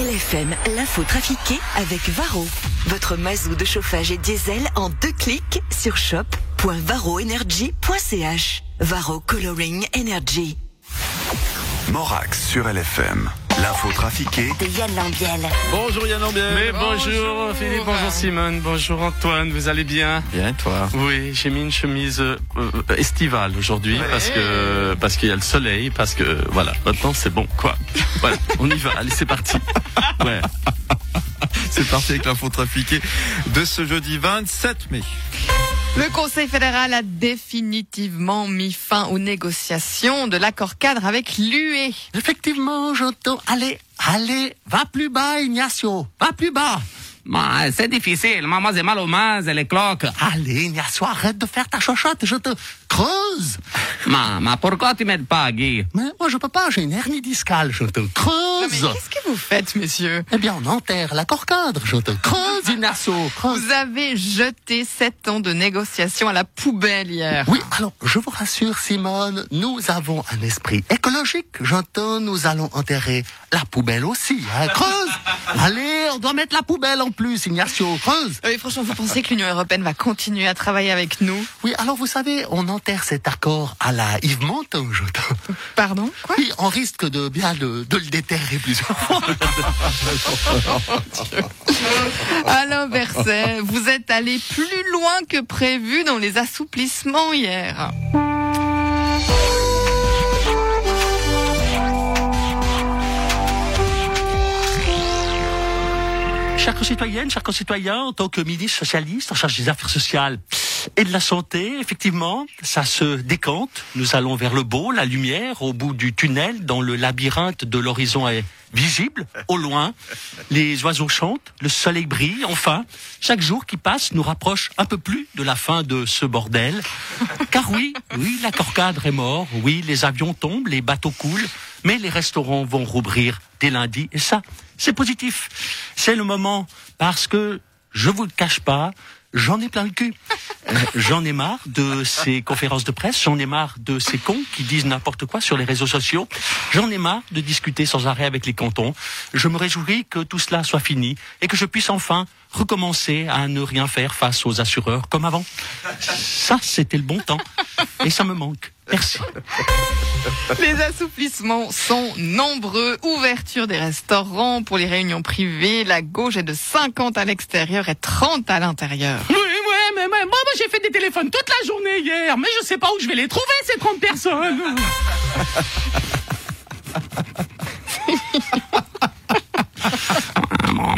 LFM, l'info trafiquée avec Varro. Votre mazou de chauffage et diesel en deux clics sur shop.varroenergy.ch. Varro Coloring Energy. Morax sur LFM. L'info trafiquée De Yann Lambiel. Bonjour Yann Ambiel. Mais bonjour Philippe, bonjour Simone, bonjour Antoine, vous allez bien? Bien toi? Oui, j'ai mis une chemise euh, euh, estivale aujourd'hui parce que parce qu'il y a le soleil, parce que voilà, maintenant c'est bon quoi. Voilà, on y va, allez c'est parti. Ouais. C'est parti avec l'info trafiquée de ce jeudi 27 mai. Le Conseil fédéral a définitivement mis fin aux négociations de l'accord cadre avec l'UE. Effectivement, j'entends. Allez, allez, va plus bas, Ignacio. Va plus bas. Bah, c'est difficile. Maman, j'ai mal aux mains et les cloques. Allez, Ignacio, arrête de faire ta chochotte. Je te creuse. Ma, ma, pourquoi tu m'aides pas, Guy? Mais moi, je peux pas. J'ai une hernie discale. Je te Non, mais creuse. qu'est-ce que vous faites, monsieur? Eh bien, on enterre l'accord cadre. Je te creuse, Ignacio. Creuse. Vous avez jeté sept ans de négociations à la poubelle hier. Oui, alors, je vous rassure, Simone, nous avons un esprit écologique. J'entends, nous allons enterrer la poubelle aussi. Hein. Creuse. Allez, on doit mettre la poubelle en plus, Ignacio. Creuse. Euh, franchement, vous pensez que l'Union européenne va continuer à travailler avec nous? Oui, alors vous savez, on enterre cet accord à la Yves Montand, Pardon? Quoi? Oui, on risque de bien de, de le déterrer plusieurs fois. Alain Berset, vous êtes allé plus loin que prévu dans les assouplissements hier. Chers concitoyennes, chers concitoyens, en tant que ministre socialiste en charge des affaires sociales et de la santé, effectivement, ça se décante. Nous allons vers le beau, la lumière, au bout du tunnel, dans le labyrinthe de l'horizon est visible, au loin. Les oiseaux chantent, le soleil brille, enfin. Chaque jour qui passe nous rapproche un peu plus de la fin de ce bordel. Car oui, oui, l'accord cadre est mort, oui, les avions tombent, les bateaux coulent, mais les restaurants vont rouvrir dès lundi, et ça, c'est positif. C'est le moment, parce que, je vous le cache pas, j'en ai plein le cul. Euh, J'en ai marre de ces conférences de presse, j'en ai marre de ces cons qui disent n'importe quoi sur les réseaux sociaux, j'en ai marre de discuter sans arrêt avec les cantons. Je me réjouis que tout cela soit fini et que je puisse enfin recommencer à ne rien faire face aux assureurs comme avant. Ça, c'était le bon temps. Et ça me manque. Merci. Les assouplissements sont nombreux. Ouverture des restaurants pour les réunions privées. La gauche est de 50 à l'extérieur et 30 à l'intérieur. Oui, oui, mais, mais moi, moi, j'ai fait des téléphones toute la journée hier, mais je sais pas où je vais les trouver, ces 30 personnes. oh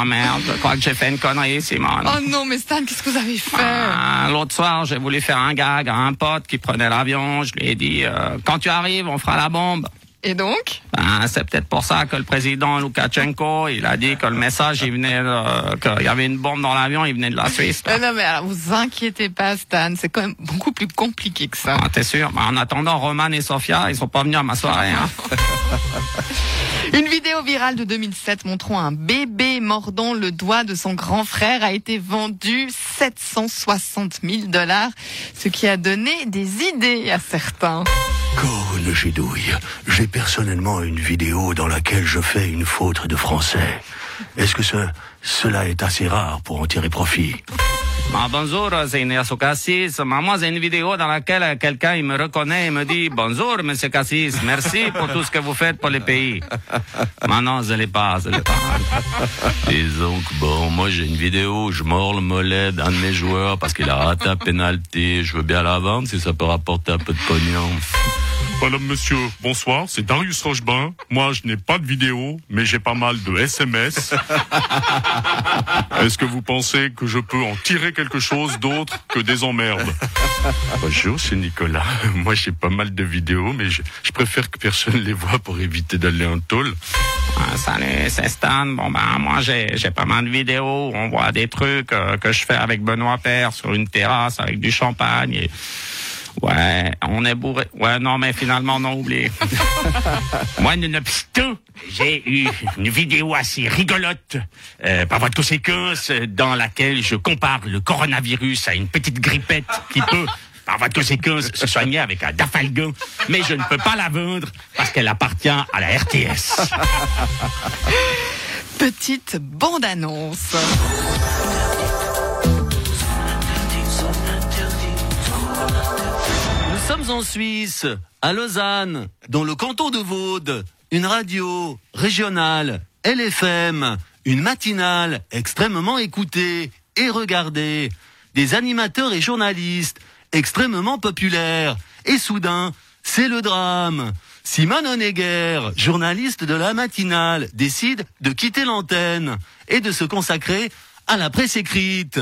oh merde, je crois que j'ai fait une connerie, Simone. Oh non, mais Stan, qu'est-ce que vous avez fait? Ah, L'autre soir, j'ai voulu faire un gag à un pote qui prenait l'avion. Je lui ai dit, euh, quand tu arrives, on fera la bombe. Et donc? Ben, c'est peut-être pour ça que le président Loukachenko, il a dit que le message, il venait, euh, qu'il y avait une bombe dans l'avion, il venait de la Suisse. Euh, Non, mais alors, vous inquiétez pas, Stan. C'est quand même beaucoup plus compliqué que ça. Ah, T'es sûr? Ben, En attendant, Roman et Sofia, ils sont pas venus à ma soirée. Hein. Une vidéo virale de 2007 montrant un bébé mordant le doigt de son grand frère a été vendue 760 000 dollars, ce qui a donné des idées à certains. Cône Gidouille, j'ai personnellement une vidéo dans laquelle je fais une faute de français. Est-ce que ce, cela est assez rare pour en tirer profit? Ah, bonjour, c'est Ignacio Cassis. Moi, j'ai une vidéo dans laquelle quelqu'un il me reconnaît et me dit Bonjour, monsieur Cassis, merci pour tout ce que vous faites pour le pays. Mais non, je l'ai pas, je l'ai pas. Disons que bon, moi j'ai une vidéo où je mords le mollet d'un de mes joueurs parce qu'il a raté un pénalty. Je veux bien la vendre si ça peut rapporter un peu de pognon. Madame, monsieur, bonsoir, c'est Darius Rochebain. Moi, je n'ai pas de vidéo, mais j'ai pas mal de SMS. Est-ce que vous pensez que je peux en tirer quelque chose d'autre que des emmerdes? Bonjour, c'est Nicolas. Moi, j'ai pas mal de vidéos, mais je, préfère que personne les voit pour éviter d'aller en tôle. Salut, c'est Stan. Bon ben moi j'ai pas mal de vidéos on voit des trucs euh, que je fais avec Benoît Père sur une terrasse avec du champagne ouais, on est bourré. Ouais, non mais finalement non oublié. Moi nonobstant, j'ai eu une vidéo assez rigolote euh, par voie de conséquence dans laquelle je compare le coronavirus à une petite grippette qui peut Alors, votre conséquence se soigner avec un dafalgan, mais je ne peux pas la vendre parce qu'elle appartient à la RTS. Petite bande-annonce. Sommes en Suisse, à Lausanne, dans le canton de Vaud. Une radio régionale, LFM, une matinale extrêmement écoutée et regardée. Des animateurs et journalistes extrêmement populaires. Et soudain, c'est le drame. Simone Honegger, journaliste de la matinale, décide de quitter l'antenne et de se consacrer à la presse écrite.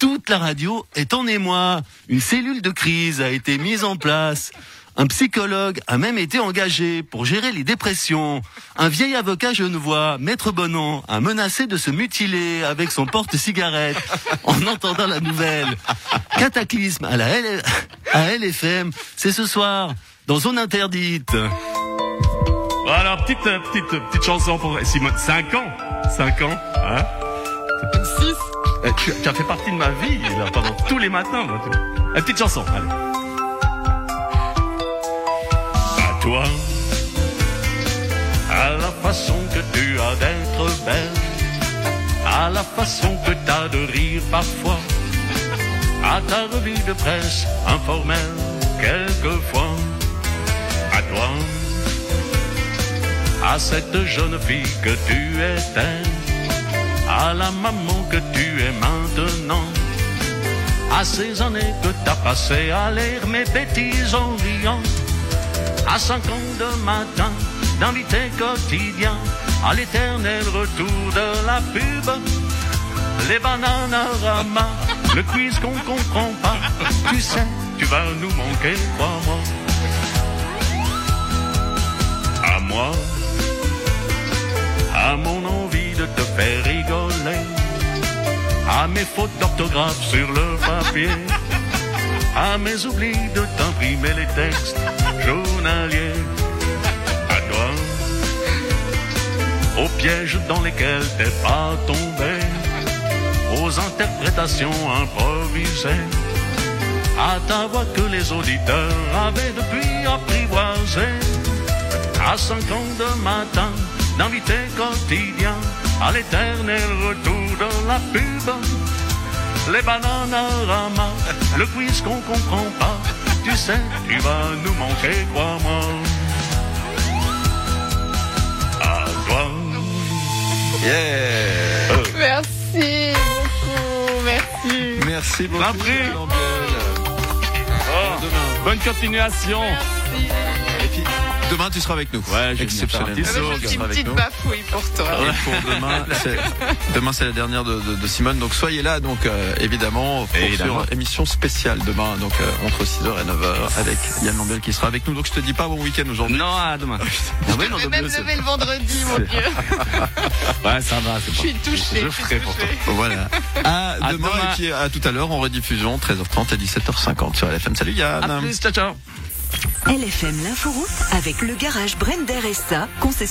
Toute la radio est en émoi. Une cellule de crise a été mise en place. Un psychologue a même été engagé pour gérer les dépressions. Un vieil avocat genevois, Maître Bonan, a menacé de se mutiler avec son porte-cigarette en entendant la nouvelle. Cataclysme à la à LFM, c'est ce soir, dans Zone Interdite. Voilà, petite, petite, petite chanson pour Simone. 5 ans 5 ans, hein 6. Eh, tu, tu as fait partie de ma vie là, pendant tous les matins. tu- Une petite chanson, allez. À toi, à la façon que tu as d'être belle, à la façon que t'as de rire parfois, à ta revue de presse informelle, quelquefois, à toi, à cette jeune fille que tu étais à la maman que tu es maintenant, à ces années que t'as passées à lire mes bêtises en riant, à cinq ans de matin, d'invité quotidien, à l'éternel retour de la pub, les bananarama, le quiz qu'on comprend pas, tu sais, tu vas nous manquer, crois-moi. À moi, à mon envie de te faire à mes fautes d'orthographe sur le papier, à mes oublis de t'imprimer les textes journaliers, à toi, aux pièges dans lesquels t'es pas tombé, aux interprétations improvisées, à ta voix que les auditeurs avaient depuis apprivoisée. À cinq ans de matin, d'invité quotidien, à l'éternel retour de la pub. Les bananarama, le quiz qu'on comprend pas, tu sais, tu vas nous manquer, crois-moi. À toi. Yeah Merci beaucoup. Merci. Merci beaucoup. Après. Demain. Bonne continuation. Merci. Demain, tu seras avec nous. Ouais, je vais exceptionnel. venir faire un petit Je fais une petite bafouille pour toi. Et pour demain, c'est, demain c'est la dernière de, de- de Simone, donc soyez là, donc euh, évidemment, pour Évidemment. sur émission spéciale demain, donc euh, entre 6h et 9h avec Yann Lambiel qui sera avec nous. Donc je te dis pas bon week-end aujourd'hui. Non, à demain. Ah non, Je vais de même lever le vendredi, mon Dieu. Ouais, ça va, c'est Je suis touchée. Je ferai pour touchée. Voilà. À, À demain, demain. et puis à tout à l'heure en rediffusion 13h30 et 17h50 sur LFM. Salut Yann. À plus, ciao, ciao. LFM l'inforoute avec le garage Brender SA, concession